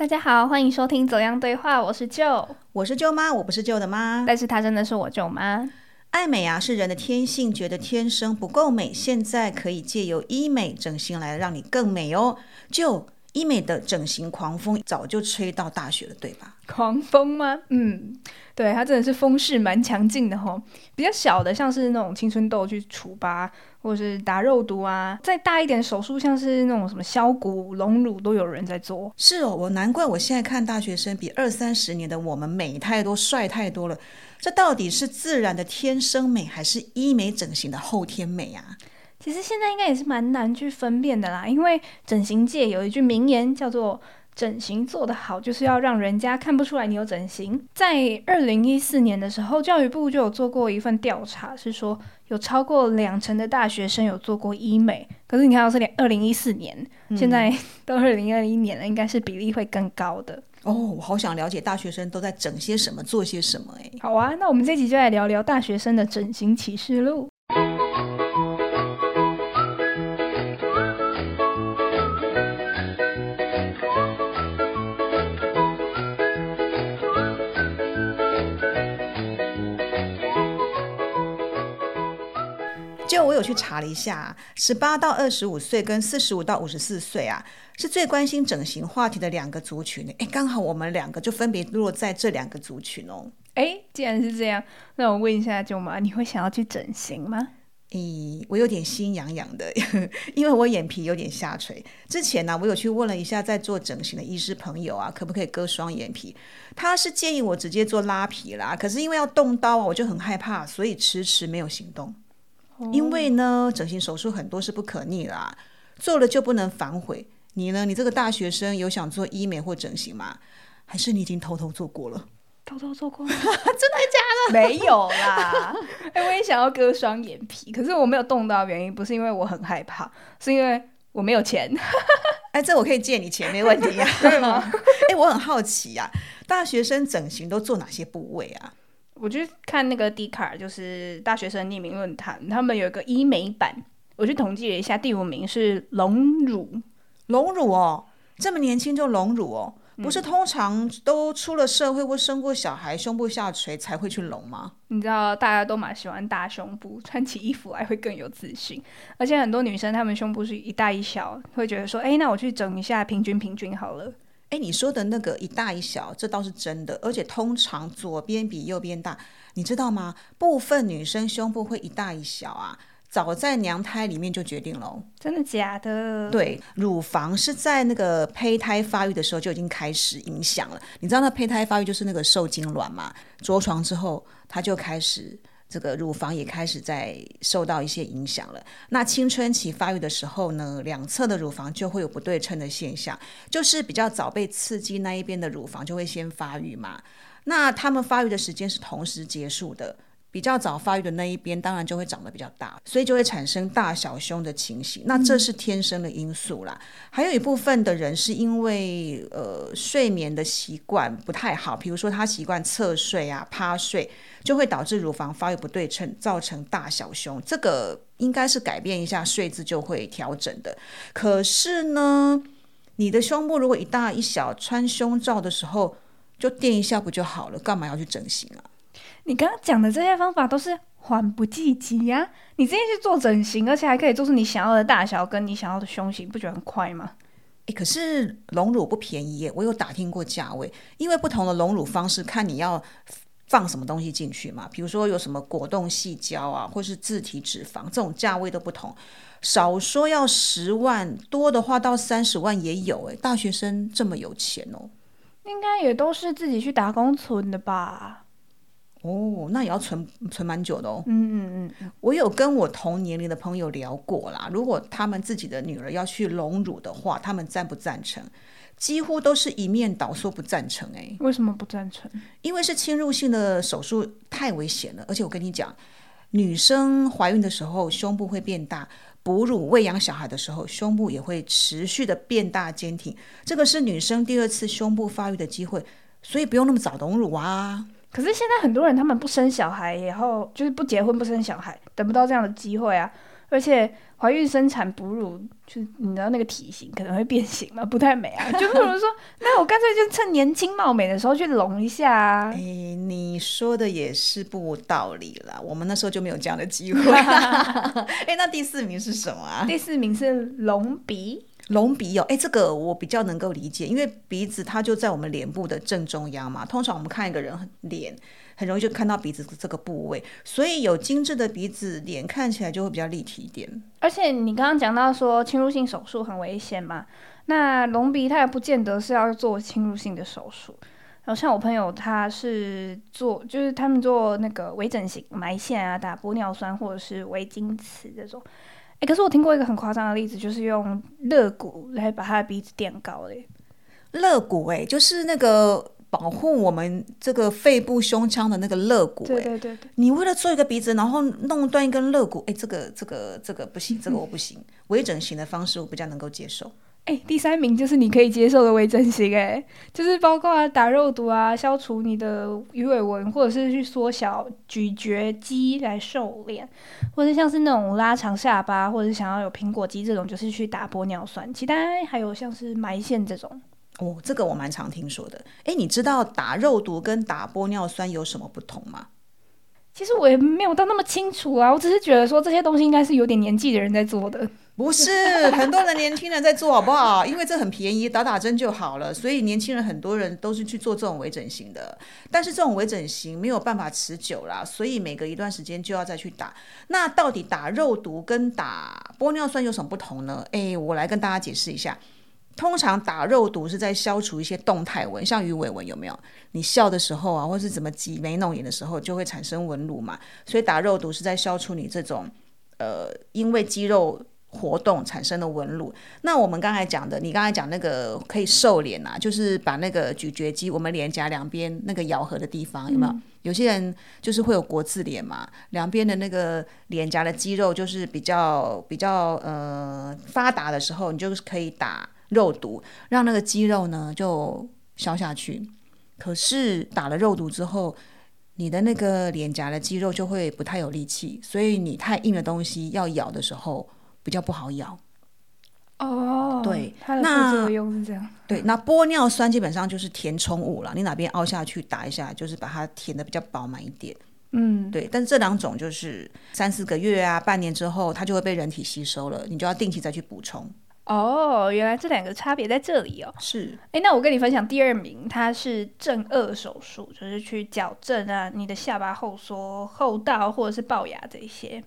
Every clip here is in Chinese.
大家好，欢迎收听《走样对话》，我是舅，我是舅妈，我不是舅的妈。但是她真的是我舅妈。爱美啊，是人的天性，觉得天生不够美，现在可以借由医美整形来让你更美哦。就医美的整形狂风早就吹到大学了，对吧？狂风吗？嗯，对，它真的是风势蛮强劲的吼。比较小的，像是那种青春痘去除疤，或者是打肉毒啊。再大一点手术，像是那种什么削骨、隆乳，都有人在做。是哦，我难怪我现在看大学生比二三十年的我们美太多、帅太多了。这到底是自然的天生美，还是医美整形的后天美啊？其实现在应该也是蛮难去分辨的啦，因为整形界有一句名言叫做。整形做得好，就是要让人家看不出来你有整形。在二零一四年的时候，教育部就有做过一份调查，是说有超过两成的大学生有做过医美。可是你看到是两二零一四年，现在都二零二一年了，应该是比例会更高的。哦，我好想了解大学生都在整些什么，做些什么。哎，好啊，那我们这集就来聊聊大学生的整形启示录。有去查了一下，十八到二十五岁跟四十五到五十四岁啊，是最关心整形话题的两个族群。哎，刚好我们两个就分别落在这两个族群哦。哎，既然是这样，那我问一下舅妈，你会想要去整形吗？咦，我有点心痒痒的，因为我眼皮有点下垂。之前呢，我有去问了一下在做整形的医师朋友啊，可不可以割双眼皮？他是建议我直接做拉皮啦，可是因为要动刀啊，我就很害怕，所以迟迟没有行动。因为呢，整形手术很多是不可逆啦，做了就不能反悔。你呢？你这个大学生有想做医美或整形吗？还是你已经偷偷做过了？偷偷做过？真的假的？没有啦。哎，我也想要割双眼皮，可是我没有动到，原因不是因为我很害怕，是因为我没有钱。哎，这我可以借你钱，没问题呀。哎，我很好奇呀，大学生整形都做哪些部位啊？我去看那个 D 卡，就是大学生匿名论坛，他们有一个医美版。我去统计了一下，第五名是隆乳。隆乳哦，这么年轻就隆乳哦，不是通常都出了社会或生过小孩，胸部下垂才会去隆吗？你知道大家都蛮喜欢大胸部，穿起衣服来会更有自信。而且很多女生她们胸部是一大一小，会觉得说，哎，那我去整一下，平均平均好了。哎，你说的那个一大一小，这倒是真的，而且通常左边比右边大，你知道吗？部分女生胸部会一大一小啊，早在娘胎里面就决定了。真的假的？对，乳房是在那个胚胎发育的时候就已经开始影响了。你知道那胚胎发育就是那个受精卵嘛？着床之后，它就开始。这个乳房也开始在受到一些影响了。那青春期发育的时候呢，两侧的乳房就会有不对称的现象，就是比较早被刺激那一边的乳房就会先发育嘛。那他们发育的时间是同时结束的。比较早发育的那一边，当然就会长得比较大，所以就会产生大小胸的情形。那这是天生的因素啦。还有一部分的人是因为呃睡眠的习惯不太好，比如说他习惯侧睡啊、趴睡，就会导致乳房发育不对称，造成大小胸。这个应该是改变一下睡姿就会调整的。可是呢，你的胸部如果一大一小，穿胸罩的时候就垫一下不就好了？干嘛要去整形啊？你刚刚讲的这些方法都是缓不济急呀！你直接去做整形，而且还可以做出你想要的大小跟你想要的胸型，不觉得很快吗？诶，可是隆乳不便宜耶，我有打听过价位，因为不同的隆乳方式，看你要放什么东西进去嘛。比如说有什么果冻细胶啊，或是自体脂肪，这种价位都不同，少说要十万，多的话到三十万也有。诶，大学生这么有钱哦，应该也都是自己去打工存的吧？哦，那也要存存蛮久的哦。嗯嗯嗯，我有跟我同年龄的朋友聊过啦，如果他们自己的女儿要去隆乳的话，他们赞不赞成？几乎都是一面倒说不赞成。哎，为什么不赞成？因为是侵入性的手术，太危险了。而且我跟你讲，女生怀孕的时候胸部会变大，哺乳喂养小孩的时候胸部也会持续的变大坚挺，这个是女生第二次胸部发育的机会，所以不用那么早隆乳啊。可是现在很多人他们不生小孩，然后就是不结婚不生小孩，等不到这样的机会啊。而且怀孕生产哺乳，就是你知道那个体型可能会变形嘛，不太美啊。就不如说，那我干脆就趁年轻貌美的时候去隆一下啊。哎，你说的也是不无道理啦。我们那时候就没有这样的机会。哎，那第四名是什么啊？第四名是隆鼻。隆鼻哦，哎，这个我比较能够理解，因为鼻子它就在我们脸部的正中央嘛。通常我们看一个人脸。很容易就看到鼻子这个部位，所以有精致的鼻子，脸看起来就会比较立体一点。而且你刚刚讲到说侵入性手术很危险嘛，那隆鼻它也不见得是要做侵入性的手术。然后像我朋友他是做，就是他们做那个微整形、埋线啊、打玻尿酸或者是微晶瓷这种。哎，可是我听过一个很夸张的例子，就是用肋骨来把他的鼻子垫高嘞。肋骨哎，就是那个。保护我们这个肺部胸腔的那个肋骨，对对对对，你为了做一个鼻子，然后弄断一根肋骨，哎，这个这个这个不行，这个我不行。微整形的方式我比较能够接受。哎，第三名就是你可以接受的微整形，哎，就是包括打肉毒啊，消除你的鱼尾纹，或者是去缩小咀嚼肌来瘦脸，或者像是那种拉长下巴，或者是想要有苹果肌这种，就是去打玻尿酸。其他还有像是埋线这种。哦，这个我蛮常听说的。哎，你知道打肉毒跟打玻尿酸有什么不同吗？其实我也没有到那么清楚啊，我只是觉得说这些东西应该是有点年纪的人在做的。不是，很多人年轻人在做好不好？因为这很便宜，打打针就好了。所以年轻人很多人都是去做这种微整形的。但是这种微整形没有办法持久啦，所以每隔一段时间就要再去打。那到底打肉毒跟打玻尿酸有什么不同呢？哎，我来跟大家解释一下。通常打肉毒是在消除一些动态纹，像鱼尾纹有没有？你笑的时候啊，或是怎么挤眉弄眼的时候，就会产生纹路嘛。所以打肉毒是在消除你这种呃，因为肌肉活动产生的纹路。那我们刚才讲的，你刚才讲那个可以瘦脸啊，就是把那个咀嚼肌，我们脸颊两边那个咬合的地方有没有？有些人就是会有国字脸嘛，两边的那个脸颊的肌肉就是比较比较呃发达的时候，你就是可以打。肉毒让那个肌肉呢就消下去，可是打了肉毒之后，你的那个脸颊的肌肉就会不太有力气，所以你太硬的东西要咬的时候比较不好咬。哦，对，它的副作用是这样。对，那玻尿酸基本上就是填充物了，你哪边凹下去打一下，就是把它填的比较饱满一点。嗯，对，但是这两种就是三四个月啊，半年之后它就会被人体吸收了，你就要定期再去补充。哦，原来这两个差别在这里哦。是，哎，那我跟你分享第二名，它是正颚手术，就是去矫正啊你的下巴后缩、后倒或者是龅牙这些。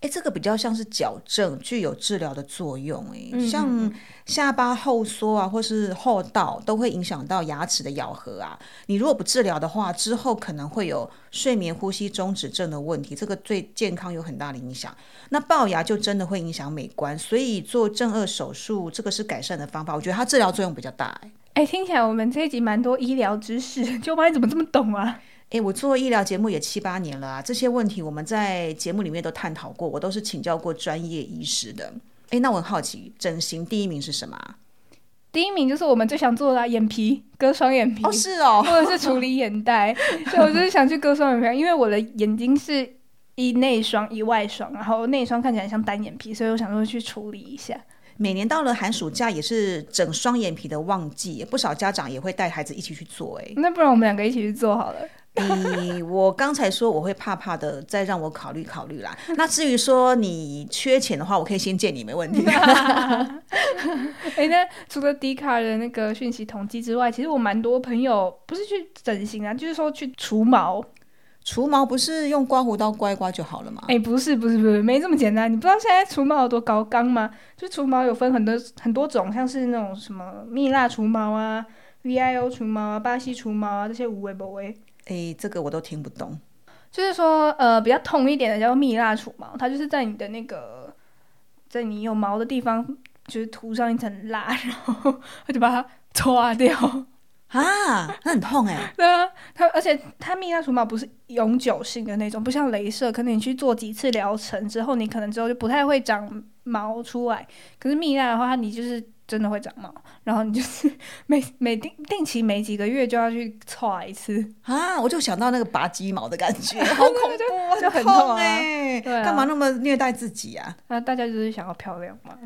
哎，这个比较像是矫正，具有治疗的作用。哎，像下巴后缩啊，或是后倒，都会影响到牙齿的咬合啊。你如果不治疗的话，之后可能会有睡眠呼吸中止症的问题，这个对健康有很大的影响。那龅牙就真的会影响美观，所以做正颚手术，这个是改善的方法。我觉得它治疗作用比较大。哎，哎，听起来我们这一集蛮多医疗知识，舅妈你怎么这么懂啊？哎，我做医疗节目也七八年了啊，这些问题我们在节目里面都探讨过，我都是请教过专业医师的。哎，那我很好奇，整形第一名是什么？第一名就是我们最想做的眼皮，割双眼皮。哦，是哦，或者是处理眼袋，所以我就是想去割双眼皮，因为我的眼睛是一内双一外双，然后内双看起来像单眼皮，所以我想说去处理一下。每年到了寒暑假也是整双眼皮的旺季，不少家长也会带孩子一起去做。哎，那不然我们两个一起去做好了。你我刚才说我会怕怕的，再让我考虑考虑啦。那至于说你缺钱的话，我可以先借你，没问题。哎，那除了迪卡的那个讯息统计之外，其实我蛮多朋友不是去整形啊，就是说去除毛。除毛不是用刮胡刀刮一刮就好了吗？哎，不是不是不是，没这么简单。你不知道现在除毛有多高纲吗？就除毛有分很多很多种，像是那种什么蜜蜡除毛啊、VIO 除毛啊、巴西除毛啊这些无为不为。哎，这个我都听不懂。就是说，呃，比较痛一点的叫蜜蜡除毛，它就是在你的那个，在你有毛的地方，就是涂上一层蜡，然后它就把它搓 掉啊，那很痛哎。对啊，它而且它蜜蜡除毛不是永久性的那种，不像镭射，可能你去做几次疗程之后，你可能之后就不太会长毛出来。可是蜜蜡的话，你就是真的会长毛，然后你就是 每每定定期每几个月就要去搓一次啊！我就想到那个拔鸡毛的感觉，好恐怖，就很痛哎！干嘛那么虐待自己啊？那大家就是想要漂亮嘛。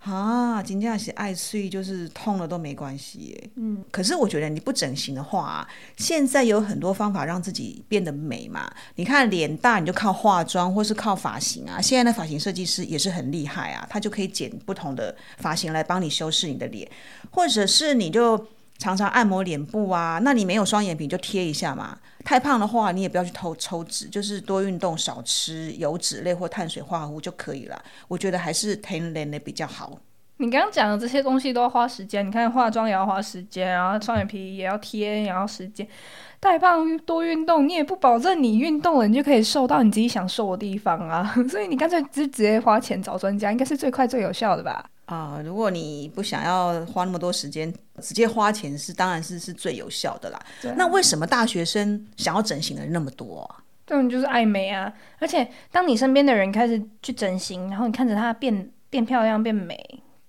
啊，金价是爱睡，就是痛了都没关系哎。嗯，可是我觉得你不整形的话，现在有很多方法让自己变得美嘛。你看脸大，你就靠化妆或是靠发型啊。现在的发型设计师也是很厉害啊，他就可以剪不同的发型来帮你修饰你的脸，或者是你就常常按摩脸部啊。那你没有双眼皮就贴一下嘛。太胖的话，你也不要去偷抽脂，就是多运动，少吃油脂类或碳水化合物就可以了。我觉得还是天然的比较好。你刚刚讲的这些东西都要花时间，你看化妆也要花时间，然后双眼皮也要贴，也要时间。太胖多运动，你也不保证你运动了你就可以瘦到你自己想瘦的地方啊。所以你干脆直直接花钱找专家，应该是最快最有效的吧。啊，如果你不想要花那么多时间，直接花钱是当然是是最有效的啦。那为什么大学生想要整形的人那么多？这种就是爱美啊！而且当你身边的人开始去整形，然后你看着他变变漂亮、变美，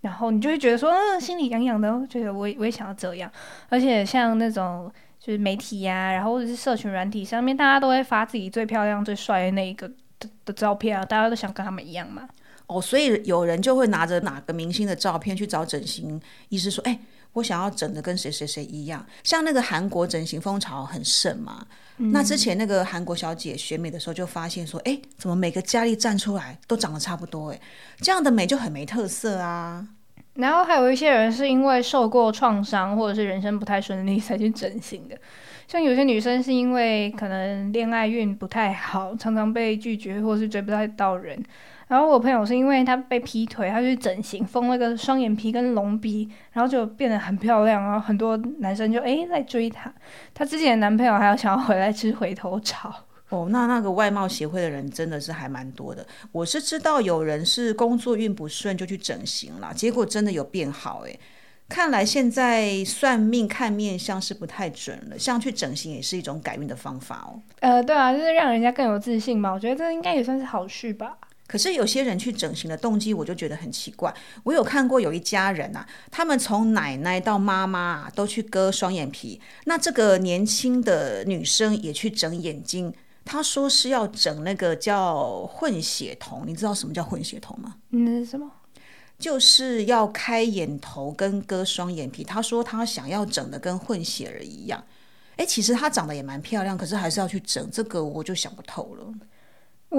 然后你就会觉得说，嗯，心里痒痒的，觉得我我也想要这样。而且像那种就是媒体呀，然后或者是社群软体上面，大家都会发自己最漂亮、最帅的那一个的的照片啊，大家都想跟他们一样嘛。哦，所以有人就会拿着哪个明星的照片去找整形医师说：“哎，我想要整的跟谁谁谁一样。”像那个韩国整形风潮很盛嘛，那之前那个韩国小姐选美的时候就发现说：“哎，怎么每个佳丽站出来都长得差不多？哎，这样的美就很没特色啊。”然后还有一些人是因为受过创伤或者是人生不太顺利才去整形的，像有些女生是因为可能恋爱运不太好，常常被拒绝或是追不太到人。然后我朋友是因为他被劈腿，他去整形，封了个双眼皮跟隆鼻，然后就变得很漂亮，然后很多男生就哎在追她。她之前的男朋友还要想要回来吃回头草。哦，那那个外貌协会的人真的是还蛮多的。我是知道有人是工作运不顺就去整形了，结果真的有变好哎。看来现在算命看面相是不太准了，像去整形也是一种改运的方法哦。呃，对啊，就是让人家更有自信嘛。我觉得这应该也算是好事吧。可是有些人去整形的动机，我就觉得很奇怪。我有看过有一家人啊，他们从奶奶到妈妈啊都去割双眼皮，那这个年轻的女生也去整眼睛。她说是要整那个叫混血瞳，你知道什么叫混血瞳吗？嗯，什么？就是要开眼头跟割双眼皮。她说她想要整的跟混血儿一样。哎，其实她长得也蛮漂亮，可是还是要去整，这个我就想不透了。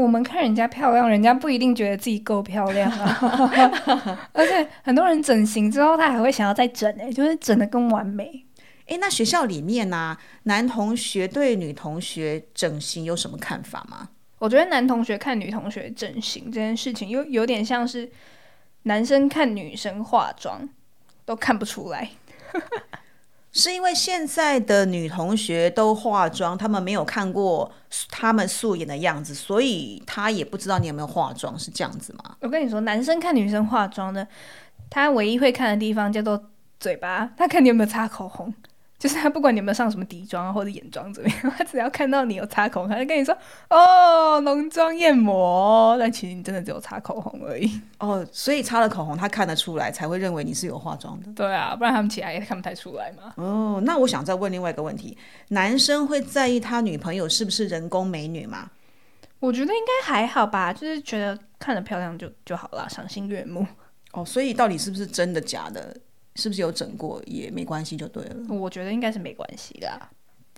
我们看人家漂亮，人家不一定觉得自己够漂亮啊。而且很多人整形之后，他还会想要再整，哎，就是整的更完美。哎，那学校里面呢，男同学对女同学整形有什么看法吗？我觉得男同学看女同学整形这件事情，有有点像是男生看女生化妆都看不出来。是因为现在的女同学都化妆，她们没有看过她们素颜的样子，所以她也不知道你有没有化妆，是这样子吗？我跟你说，男生看女生化妆的，他唯一会看的地方叫做嘴巴，他看你有没有擦口红。就是他不管你有没有上什么底妆或者眼妆怎么样，他只要看到你有擦口红，他就跟你说：“哦，浓妆艳抹。”但其实你真的只有擦口红而已。哦，所以擦了口红，他看得出来，才会认为你是有化妆的。对啊，不然他们其他也看不太出来嘛。哦，那我想再问另外一个问题：男生会在意他女朋友是不是人工美女吗？我觉得应该还好吧，就是觉得看着漂亮就就好了，赏心悦目。哦，所以到底是不是真的假的？是不是有整过也没关系就对了。我觉得应该是没关系的。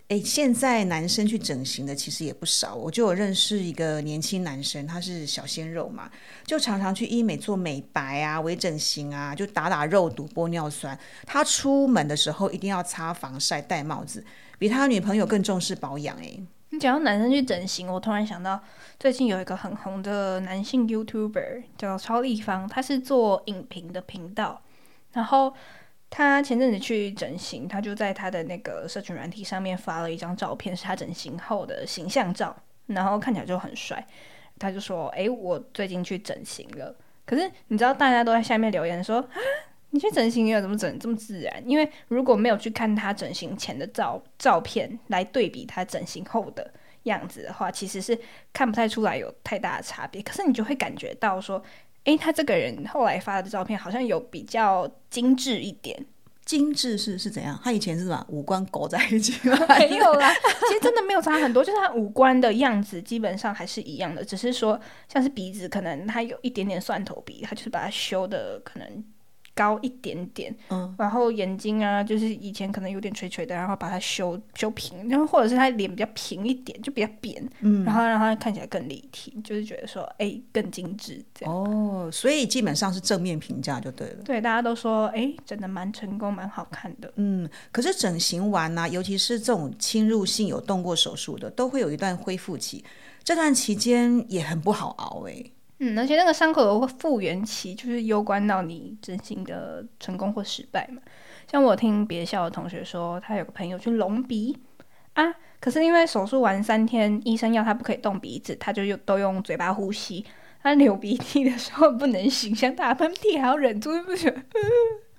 哎，现在男生去整形的其实也不少。我就有认识一个年轻男生，他是小鲜肉嘛，就常常去医美做美白啊、微整形啊，就打打肉毒、玻尿酸。他出门的时候一定要擦防晒、戴帽子，比他女朋友更重视保养。哎，你讲到男生去整形，我突然想到最近有一个很红的男性 YouTuber 叫超立方，他是做影评的频道。然后他前阵子去整形，他就在他的那个社群软体上面发了一张照片，是他整形后的形象照，然后看起来就很帅。他就说：“哎，我最近去整形了。”可是你知道，大家都在下面留言说：“啊，你去整形，你怎么整这么自然？”因为如果没有去看他整形前的照照片来对比他整形后的样子的话，其实是看不太出来有太大的差别。可是你就会感觉到说。诶，他这个人后来发的照片好像有比较精致一点。精致是是怎样？他以前是什么五官勾在一起吗？没有啦，其实真的没有差很多，就是他五官的样子基本上还是一样的，只是说像是鼻子，可能他有一点点蒜头鼻，他就是把它修的可能。高一点点，嗯，然后眼睛啊，就是以前可能有点垂垂的，然后把它修修平，然后或者是他脸比较平一点，就比较扁，嗯，然后让他看起来更立体，就是觉得说，哎，更精致这样。哦，所以基本上是正面评价就对了。对，大家都说，哎，真的蛮成功，蛮好看的。嗯，可是整形完呢，尤其是这种侵入性有动过手术的，都会有一段恢复期，这段期间也很不好熬哎。嗯，而且那个伤口的复原期就是攸关到你真心的成功或失败嘛。像我听别校的同学说，他有个朋友去隆鼻啊，可是因为手术完三天，医生要他不可以动鼻子，他就用都用嘴巴呼吸。他流鼻涕的时候不能醒，像打喷嚏还要忍住，不行。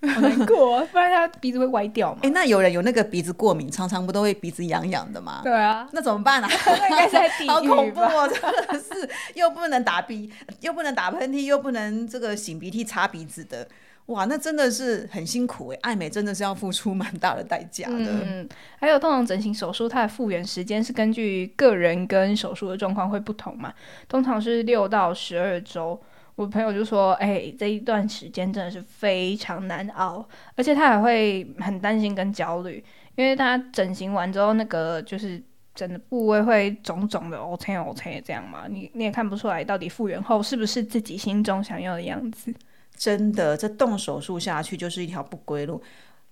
好难过，不然他鼻子会歪掉嘛。哎，那有人有那个鼻子过敏，常常不都会鼻子痒痒的吗？对啊，那怎么办啊？应该在地狱好恐怖哦，真的是又不能打鼻，又不能打喷嚏，又不能这个擤鼻涕、擦鼻子的，哇，那真的是很辛苦哎。爱美真的是要付出蛮大的代价的。嗯，还有通常整形手术，它的复原时间是根据个人跟手术的状况会不同嘛，通常是六到十二周。我朋友就说：“哎，这一段时间真的是非常难熬，而且他还会很担心跟焦虑，因为他整形完之后，那个就是整的部位会肿肿的，O K O K 这样嘛，你你也看不出来到底复原后是不是自己心中想要的样子。真的，这动手术下去就是一条不归路。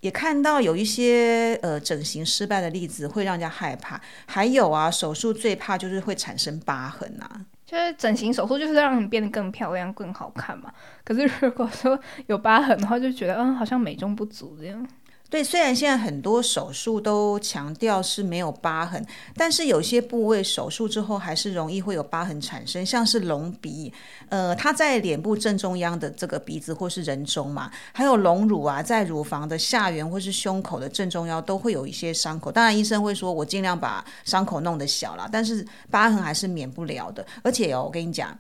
也看到有一些呃整形失败的例子，会让人家害怕。还有啊，手术最怕就是会产生疤痕啊。”就是整形手术，就是让你变得更漂亮、更好看嘛。可是如果说有疤痕的话，就觉得嗯，好像美中不足这样。所以，虽然现在很多手术都强调是没有疤痕，但是有些部位手术之后还是容易会有疤痕产生，像是隆鼻，呃，它在脸部正中央的这个鼻子或是人中嘛，还有隆乳啊，在乳房的下缘或是胸口的正中央都会有一些伤口。当然，医生会说我尽量把伤口弄得小了，但是疤痕还是免不了的。而且哦，我跟你讲。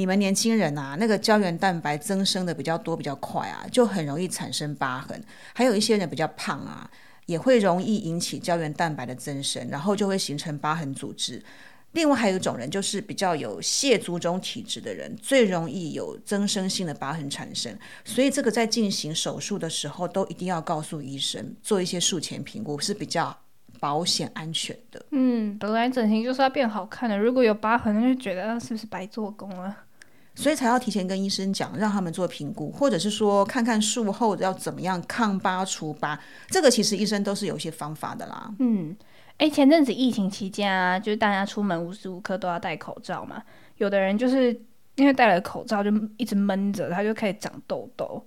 你们年轻人啊，那个胶原蛋白增生的比较多、比较快啊，就很容易产生疤痕。还有一些人比较胖啊，也会容易引起胶原蛋白的增生，然后就会形成疤痕组织。另外还有一种人，就是比较有蟹足肿体质的人，最容易有增生性的疤痕产生。所以这个在进行手术的时候，都一定要告诉医生，做一些术前评估是比较保险安全的。嗯，本来整形就是要变好看的，如果有疤痕，就觉得是不是白做工了？所以才要提前跟医生讲，让他们做评估，或者是说看看术后要怎么样抗疤除疤。这个其实医生都是有一些方法的啦。嗯，哎，前阵子疫情期间啊，就是大家出门无时无刻都要戴口罩嘛，有的人就是因为戴了口罩就一直闷着，他就开始长痘痘，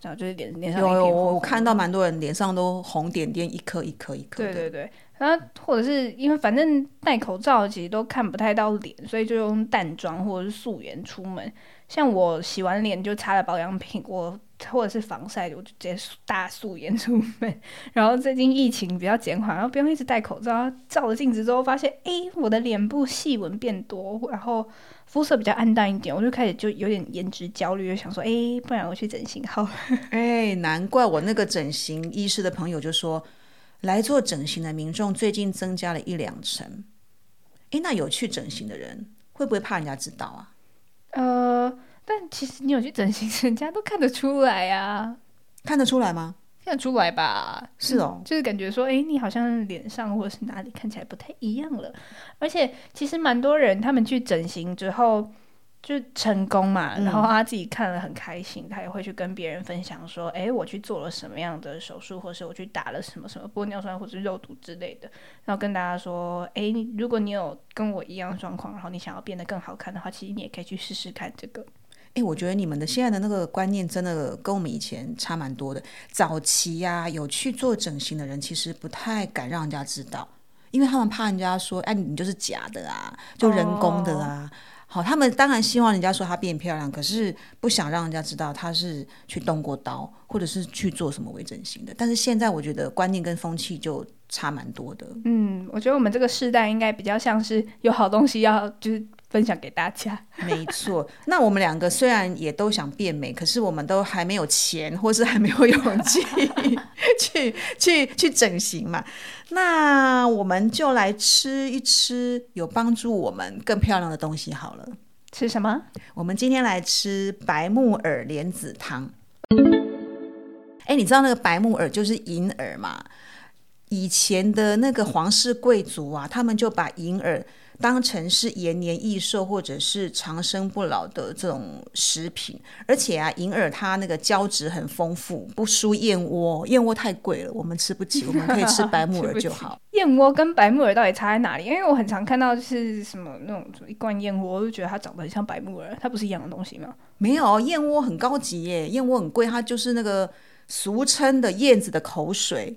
然后就是脸脸上有我看到蛮多人脸上都红点点，一颗一颗一颗。对对对。然后或者是因为反正戴口罩其实都看不太到脸，所以就用淡妆或者是素颜出门。像我洗完脸就擦了保养品，我或者是防晒，我就直接大素颜出门。然后最近疫情比较减缓，然后不用一直戴口罩，照了镜子之后发现，哎，我的脸部细纹变多，然后肤色比较暗淡一点，我就开始就有点颜值焦虑，就想说，哎，不然我去整形好了。哎，难怪我那个整形医师的朋友就说。来做整形的民众最近增加了一两成，诶，那有去整形的人会不会怕人家知道啊？呃，但其实你有去整形，人家都看得出来呀。看得出来吗？看得出来吧。是哦，就是感觉说，诶，你好像脸上或者是哪里看起来不太一样了。而且其实蛮多人他们去整形之后。就成功嘛，然后他自己看了很开心，他也会去跟别人分享说：“哎，我去做了什么样的手术，或是我去打了什么什么玻尿酸或者肉毒之类的。”然后跟大家说：“哎，如果你有跟我一样状况，然后你想要变得更好看的话，其实你也可以去试试看这个。”哎，我觉得你们的现在的那个观念真的跟我们以前差蛮多的。早期呀，有去做整形的人其实不太敢让人家知道，因为他们怕人家说：“哎，你就是假的啊，就人工的啊。”好，他们当然希望人家说她变漂亮，可是不想让人家知道她是去动过刀，或者是去做什么微整形的。但是现在我觉得观念跟风气就差蛮多的。嗯，我觉得我们这个时代应该比较像是有好东西要就是分享给大家。没错，那我们两个虽然也都想变美，可是我们都还没有钱，或是还没有勇气 去去去整形嘛。那我们就来吃一吃有帮助我们更漂亮的东西好了。吃什么？我们今天来吃白木耳莲子汤。哎，你知道那个白木耳就是银耳嘛？以前的那个皇室贵族啊，他们就把银耳当成是延年益寿或者是长生不老的这种食品。而且啊，银耳它那个胶质很丰富，不输燕窝。燕窝太贵了，我们吃不起，我们可以吃白木耳就好。燕窝跟白木耳到底差在哪里？因为我很常看到就是什么那种一罐燕窝，我就觉得它长得很像白木耳，它不是一样的东西吗？没有，燕窝很高级耶，燕窝很贵，它就是那个。俗称的燕子的口水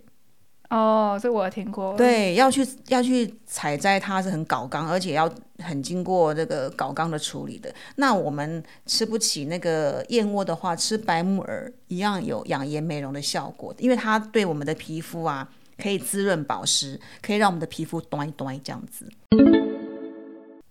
哦，这我听过。对，要去要去采摘它是很搞刚，而且要很经过这个搞刚的处理的。那我们吃不起那个燕窝的话，吃白木耳一样有养颜美容的效果，因为它对我们的皮肤啊可以滋润保湿，可以让我们的皮肤端一端这样子。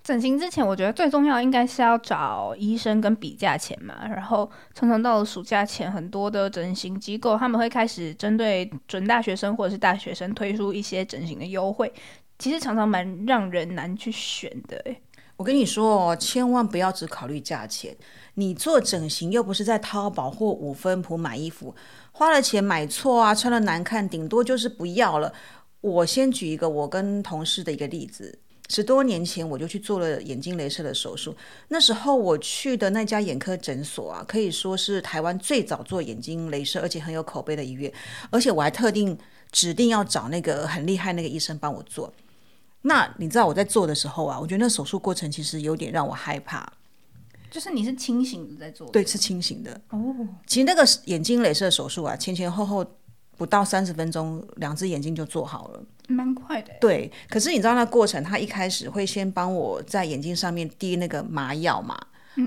整形之前，我觉得最重要应该是要找医生跟比价钱嘛。然后常常到了暑假前，很多的整形机构他们会开始针对准大学生或者是大学生推出一些整形的优惠，其实常常蛮让人难去选的。我跟你说哦，千万不要只考虑价钱。你做整形又不是在淘宝或五分铺买衣服，花了钱买错啊，穿了难看，顶多就是不要了。我先举一个我跟同事的一个例子。十多年前我就去做了眼睛镭射的手术。那时候我去的那家眼科诊所啊，可以说是台湾最早做眼睛镭射，而且很有口碑的医院。而且我还特定指定要找那个很厉害那个医生帮我做。那你知道我在做的时候啊，我觉得那手术过程其实有点让我害怕。就是你是清醒的在做？对，是清醒的。哦，其实那个眼睛镭射手术啊，前前后后不到三十分钟，两只眼睛就做好了。蛮快的，对。可是你知道那过程，他一开始会先帮我在眼睛上面滴那个麻药嘛，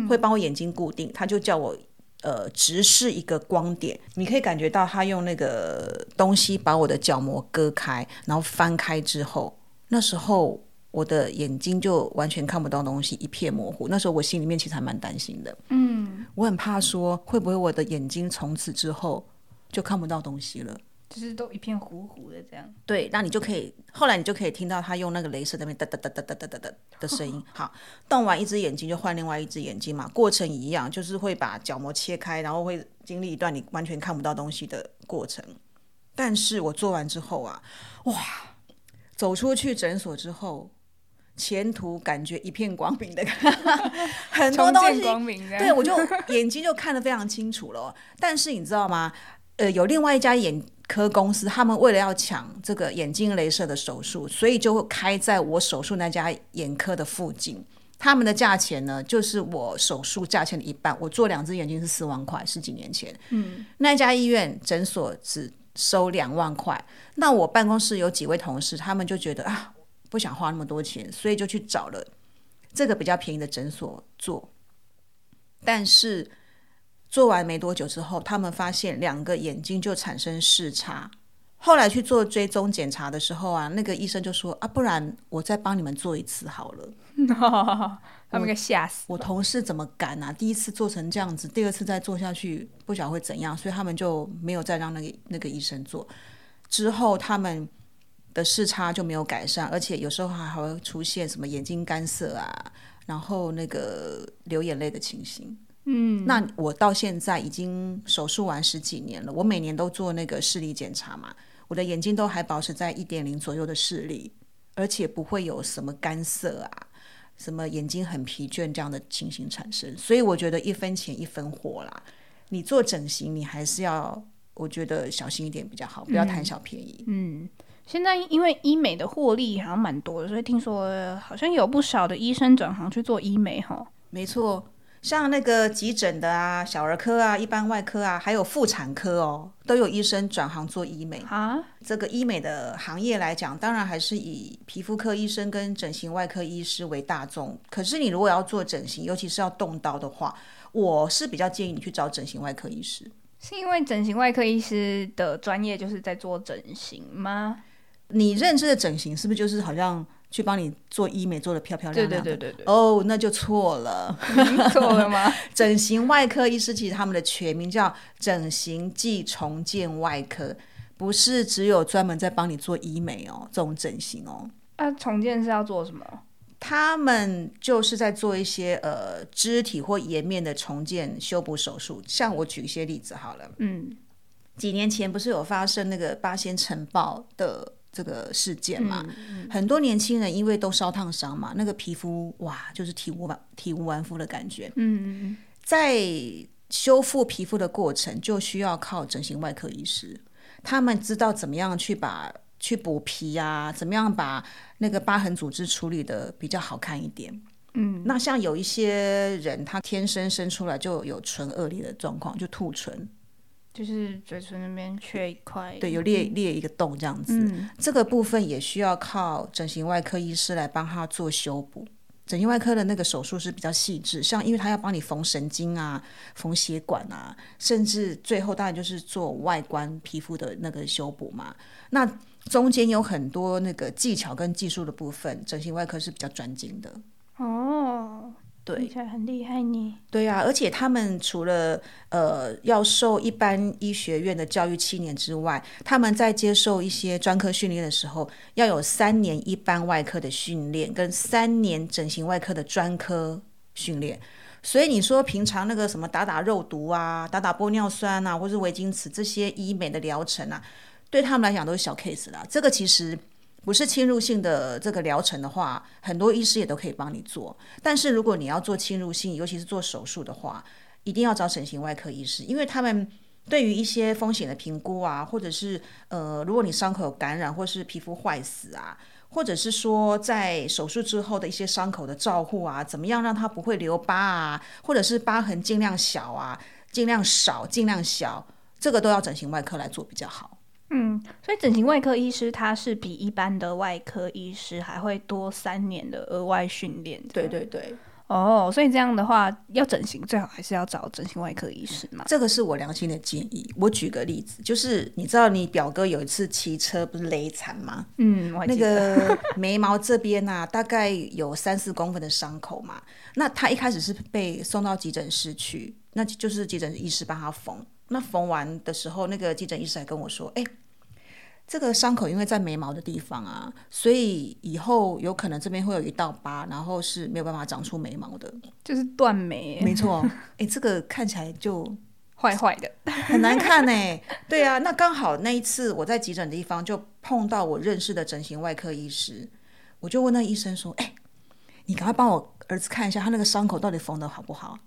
会帮我眼睛固定。他就叫我呃直视一个光点，你可以感觉到他用那个东西把我的角膜割开，然后翻开之后，那时候我的眼睛就完全看不到东西，一片模糊。那时候我心里面其实还蛮担心的，嗯，我很怕说会不会我的眼睛从此之后就看不到东西了。就是都一片糊糊的这样，对，那你就可以，后来你就可以听到他用那个镭射那边哒哒哒哒哒哒哒哒的声音。好，动完一只眼睛就换另外一只眼睛嘛，过程一样，就是会把角膜切开，然后会经历一段你完全看不到东西的过程。但是我做完之后啊，哇，走出去诊所之后，前途感觉一片光明的，很多东西，对我就眼睛就看得非常清楚了。但是你知道吗？呃，有另外一家眼科公司，他们为了要抢这个眼睛镭射的手术，所以就会开在我手术那家眼科的附近。他们的价钱呢，就是我手术价钱的一半。我做两只眼睛是四万块，十几年前。嗯，那家医院诊所只收两万块。那我办公室有几位同事，他们就觉得啊，不想花那么多钱，所以就去找了这个比较便宜的诊所做。但是。做完没多久之后，他们发现两个眼睛就产生视差。后来去做追踪检查的时候啊，那个医生就说：“啊，不然我再帮你们做一次好了。”他们给吓死。我同事怎么敢啊？第一次做成这样子，第二次再做下去不晓得会怎样，所以他们就没有再让那个那个医生做。之后他们的视差就没有改善，而且有时候还还会出现什么眼睛干涩啊，然后那个流眼泪的情形。嗯，那我到现在已经手术完十几年了，我每年都做那个视力检查嘛，我的眼睛都还保持在一点零左右的视力，而且不会有什么干涩啊，什么眼睛很疲倦这样的情形产生。所以我觉得一分钱一分货啦，你做整形你还是要，我觉得小心一点比较好，不要贪小便宜。嗯，现在因为医美的获利好像蛮多的，所以听说好像有不少的医生转行去做医美哈。没错。像那个急诊的啊，小儿科啊，一般外科啊，还有妇产科哦，都有医生转行做医美啊。这个医美的行业来讲，当然还是以皮肤科医生跟整形外科医师为大众。可是你如果要做整形，尤其是要动刀的话，我是比较建议你去找整形外科医师。是因为整形外科医师的专业就是在做整形吗？你认知的整形是不是就是好像去帮你做医美，做的漂漂亮亮的。对对对哦，那就错了。错了吗？整形外科医师其实他们的全名叫整形暨重建外科，不是只有专门在帮你做医美哦，这种整形哦。啊，重建是要做什么？他们就是在做一些呃肢体或颜面的重建修补手术。像我举一些例子好了，嗯，几年前不是有发生那个八仙尘爆的这个事件嘛？嗯很多年轻人因为都烧烫伤嘛，那个皮肤哇，就是体无完体无完肤的感觉。嗯嗯在修复皮肤的过程，就需要靠整形外科医师，他们知道怎么样去把去补皮啊，怎么样把那个疤痕组织处理的比较好看一点。嗯，那像有一些人，他天生生出来就有唇腭裂的状况，就兔唇，就是嘴唇那边缺一块。对，有裂裂一个洞这样子。嗯这个部分也需要靠整形外科医师来帮他做修补。整形外科的那个手术是比较细致，像因为他要帮你缝神经啊、缝血管啊，甚至最后当然就是做外观皮肤的那个修补嘛。那中间有很多那个技巧跟技术的部分，整形外科是比较专精的。哦，对很厉害呢。对呀、而且他们除了呃要受一般医学院的教育七年之外，他们在接受一些专科训练的时候，要有三年一般外科的训练，跟三年整形外科的专科训练。所以你说平常那个什么打打肉毒啊、打打玻尿酸啊，或是维金瓷这些医美的疗程啊，对他们来讲都是小 case 啦。这个其实不是侵入性的这个疗程的话，很多医师也都可以帮你做。但是如果你要做侵入性，尤其是做手术的话，一定要找整形外科医师，因为他们对于一些风险的评估啊，或者是呃，如果你伤口感染或是皮肤坏死啊，或者是说在手术之后的一些伤口的照护啊，怎么样让它不会留疤啊，或者是疤痕尽量小啊，尽量少，尽量小，这个都要整形外科来做比较好。嗯，所以整形外科医师他是比一般的外科医师还会多三年的额外训练。对对对，哦，所以这样的话，要整形最好还是要找整形外科医师嘛。这个是我良心的建议。我举个例子，就是你知道你表哥有一次骑车不是勒残吗？嗯，我那个 眉毛这边呐、大概有三四公分的伤口嘛。那他一开始是被送到急诊室去，那就是急诊医师帮他缝。那缝完的时候，那个急诊医师还跟我说：“哎、这个伤口因为在眉毛的地方啊，所以以后有可能这边会有一道疤，然后是没有办法长出眉毛的。就是断眉，没错，哎、这个看起来就坏坏的。很难看呢、对啊，那刚好那一次我在急诊的地方就碰到我认识的整形外科医师，我就问那医生说：“哎、你赶快帮我儿子看一下他那个伤口到底缝的好不好？”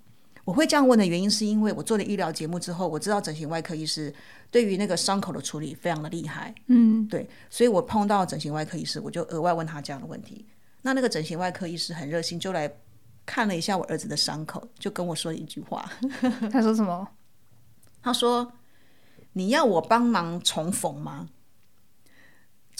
我会这样问的原因是因为我做了医疗节目之后，我知道整形外科医师对于那个伤口的处理非常的厉害，嗯，对，所以我碰到整形外科医师，我就额外问他这样的问题。那那个整形外科医师很热心，就来看了一下我儿子的伤口，就跟我说了一句话，他说什么？他说：“你要我帮忙重缝吗？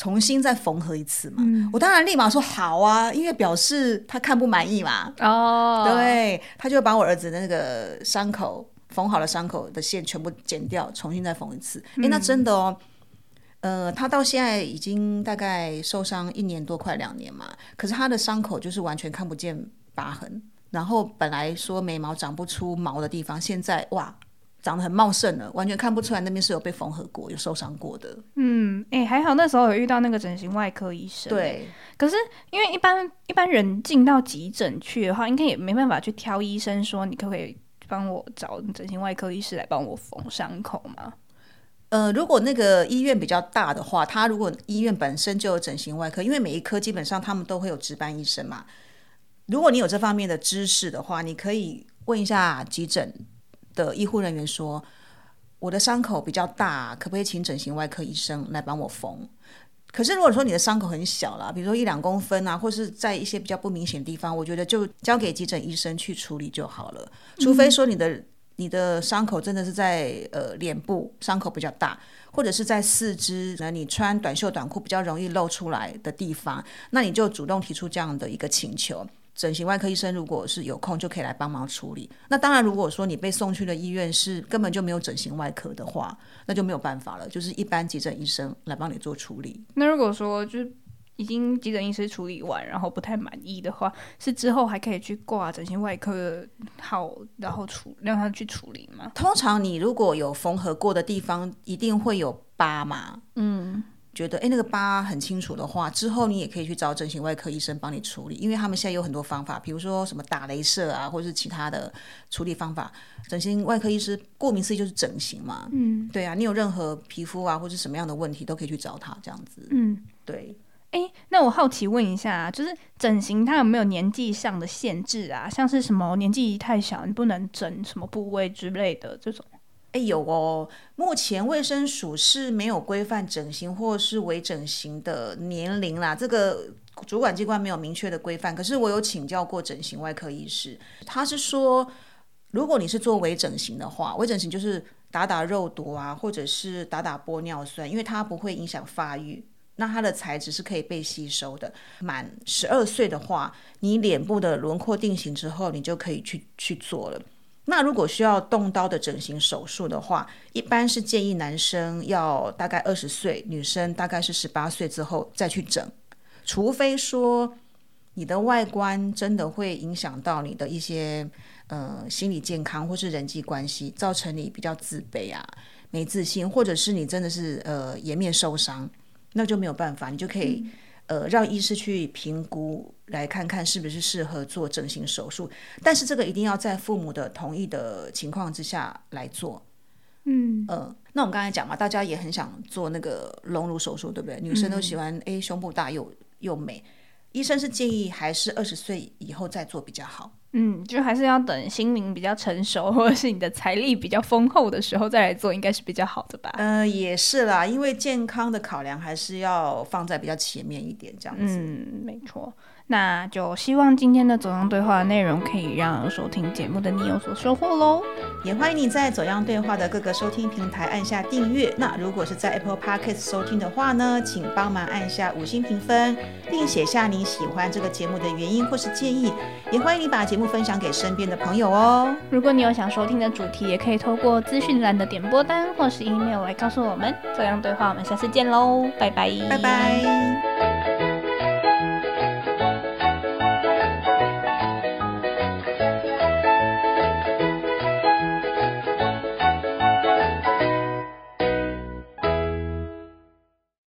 重新再缝合一次嘛？”我当然立马说好啊，因为表示他看不满意嘛。哦，，对，他就把我儿子的那个伤口缝好了伤口的线全部剪掉，重新再缝一次。诶，那真的哦。呃，他到现在已经大概受伤一年多，快两年嘛。可是他的伤口就是完全看不见疤痕，然后本来说眉毛长不出毛的地方，现在哇，长得很茂盛了，完全看不出来那边是有被缝合过、有受伤过的。嗯，哎、还好那时候有遇到那个整形外科医生。，对，可是因为一般一般人进到急诊去的话，应该也没办法去挑医生说你可不可以帮我找整形外科医师来帮我缝伤口嘛？呃，如果那个医院比较大的话，他如果医院本身就有整形外科，因为每一科基本上他们都会有值班医生嘛。如果你有这方面的知识的话，你可以问一下急诊的医护人员说，我的伤口比较大，可不可以请整形外科医生来帮我缝？可是如果说你的伤口很小啦，比如说一两公分啊，或是在一些比较不明显的地方，我觉得就交给急诊医生去处理就好了。除非说你的、你的伤口真的是在呃脸部伤口比较大，或者是在四肢，那你穿短袖短裤比较容易露出来的地方，那你就主动提出这样的一个请求。整形外科医生如果是有空，就可以来帮忙处理。那当然，如果说你被送去的医院是根本就没有整形外科的话，那就没有办法了，就是一般急诊医生来帮你做处理。那如果说就是已经急诊医师处理完，然后不太满意的话，是之后还可以去挂整形外科号，然后处让他去处理吗？通常你如果有缝合过的地方，一定会有疤嘛。嗯，觉得哎那个疤很清楚的话，之后你也可以去找整形外科医生帮你处理，因为他们现在有很多方法，比如说什么打镭射啊，或者是其他的处理方法。整形外科医师顾名思义就是整形嘛。嗯，对啊，你有任何皮肤啊或者什么样的问题，都可以去找他这样子。嗯，对。哎，那我好奇问一下，就是整形它有没有年纪上的限制啊？像是什么年纪太小你不能整什么部位之类的这种？哎，有哦。目前卫生署是没有规范整形或是微整形的年龄啦，这个主管机关没有明确的规范。可是我有请教过整形外科医师，他是说，如果你是做微整形的话，微整形就是打打肉毒啊，或者是打打玻尿酸，因为它不会影响发育。那它的材质是可以被吸收的。满十二岁的话，你脸部的轮廓定型之后，你就可以去去做了。那如果需要动刀的整形手术的话，一般是建议男生要大概二十岁，女生大概是十八岁之后再去整。除非说你的外观真的会影响到你的一些呃心理健康或是人际关系，造成你比较自卑啊、没自信，或者是你真的是呃颜面受伤。那就没有办法，你就可以呃让医师去评估，来看看是不是适合做整形手术。但是这个一定要在父母的同意的情况之下来做。嗯呃，那我们刚才讲嘛，大家也很想做那个隆乳手术，对不对？女生都喜欢哎胸部大又又美，医生是建议还是二十岁以后再做比较好。嗯，就还是要等心灵比较成熟，或者是你的财力比较丰厚的时候再来做，应该是比较好的吧？嗯，也是啦，因为健康的考量还是要放在比较前面一点，这样子。嗯，没错。那就希望今天的走样对话的内容可以让收听节目的你有所收获喽。也欢迎你在走样对话的各个收听平台按下订阅。那如果是在 Apple Podcast 收听的话呢，请帮忙按下五星评分，并写下你喜欢这个节目的原因或是建议。也欢迎你把节目分享给身边的朋友哦。如果你有想收听的主题，也可以透过资讯栏的点播单或是 email 来告诉我们。这样对话，我们下次见喽，拜拜，拜拜。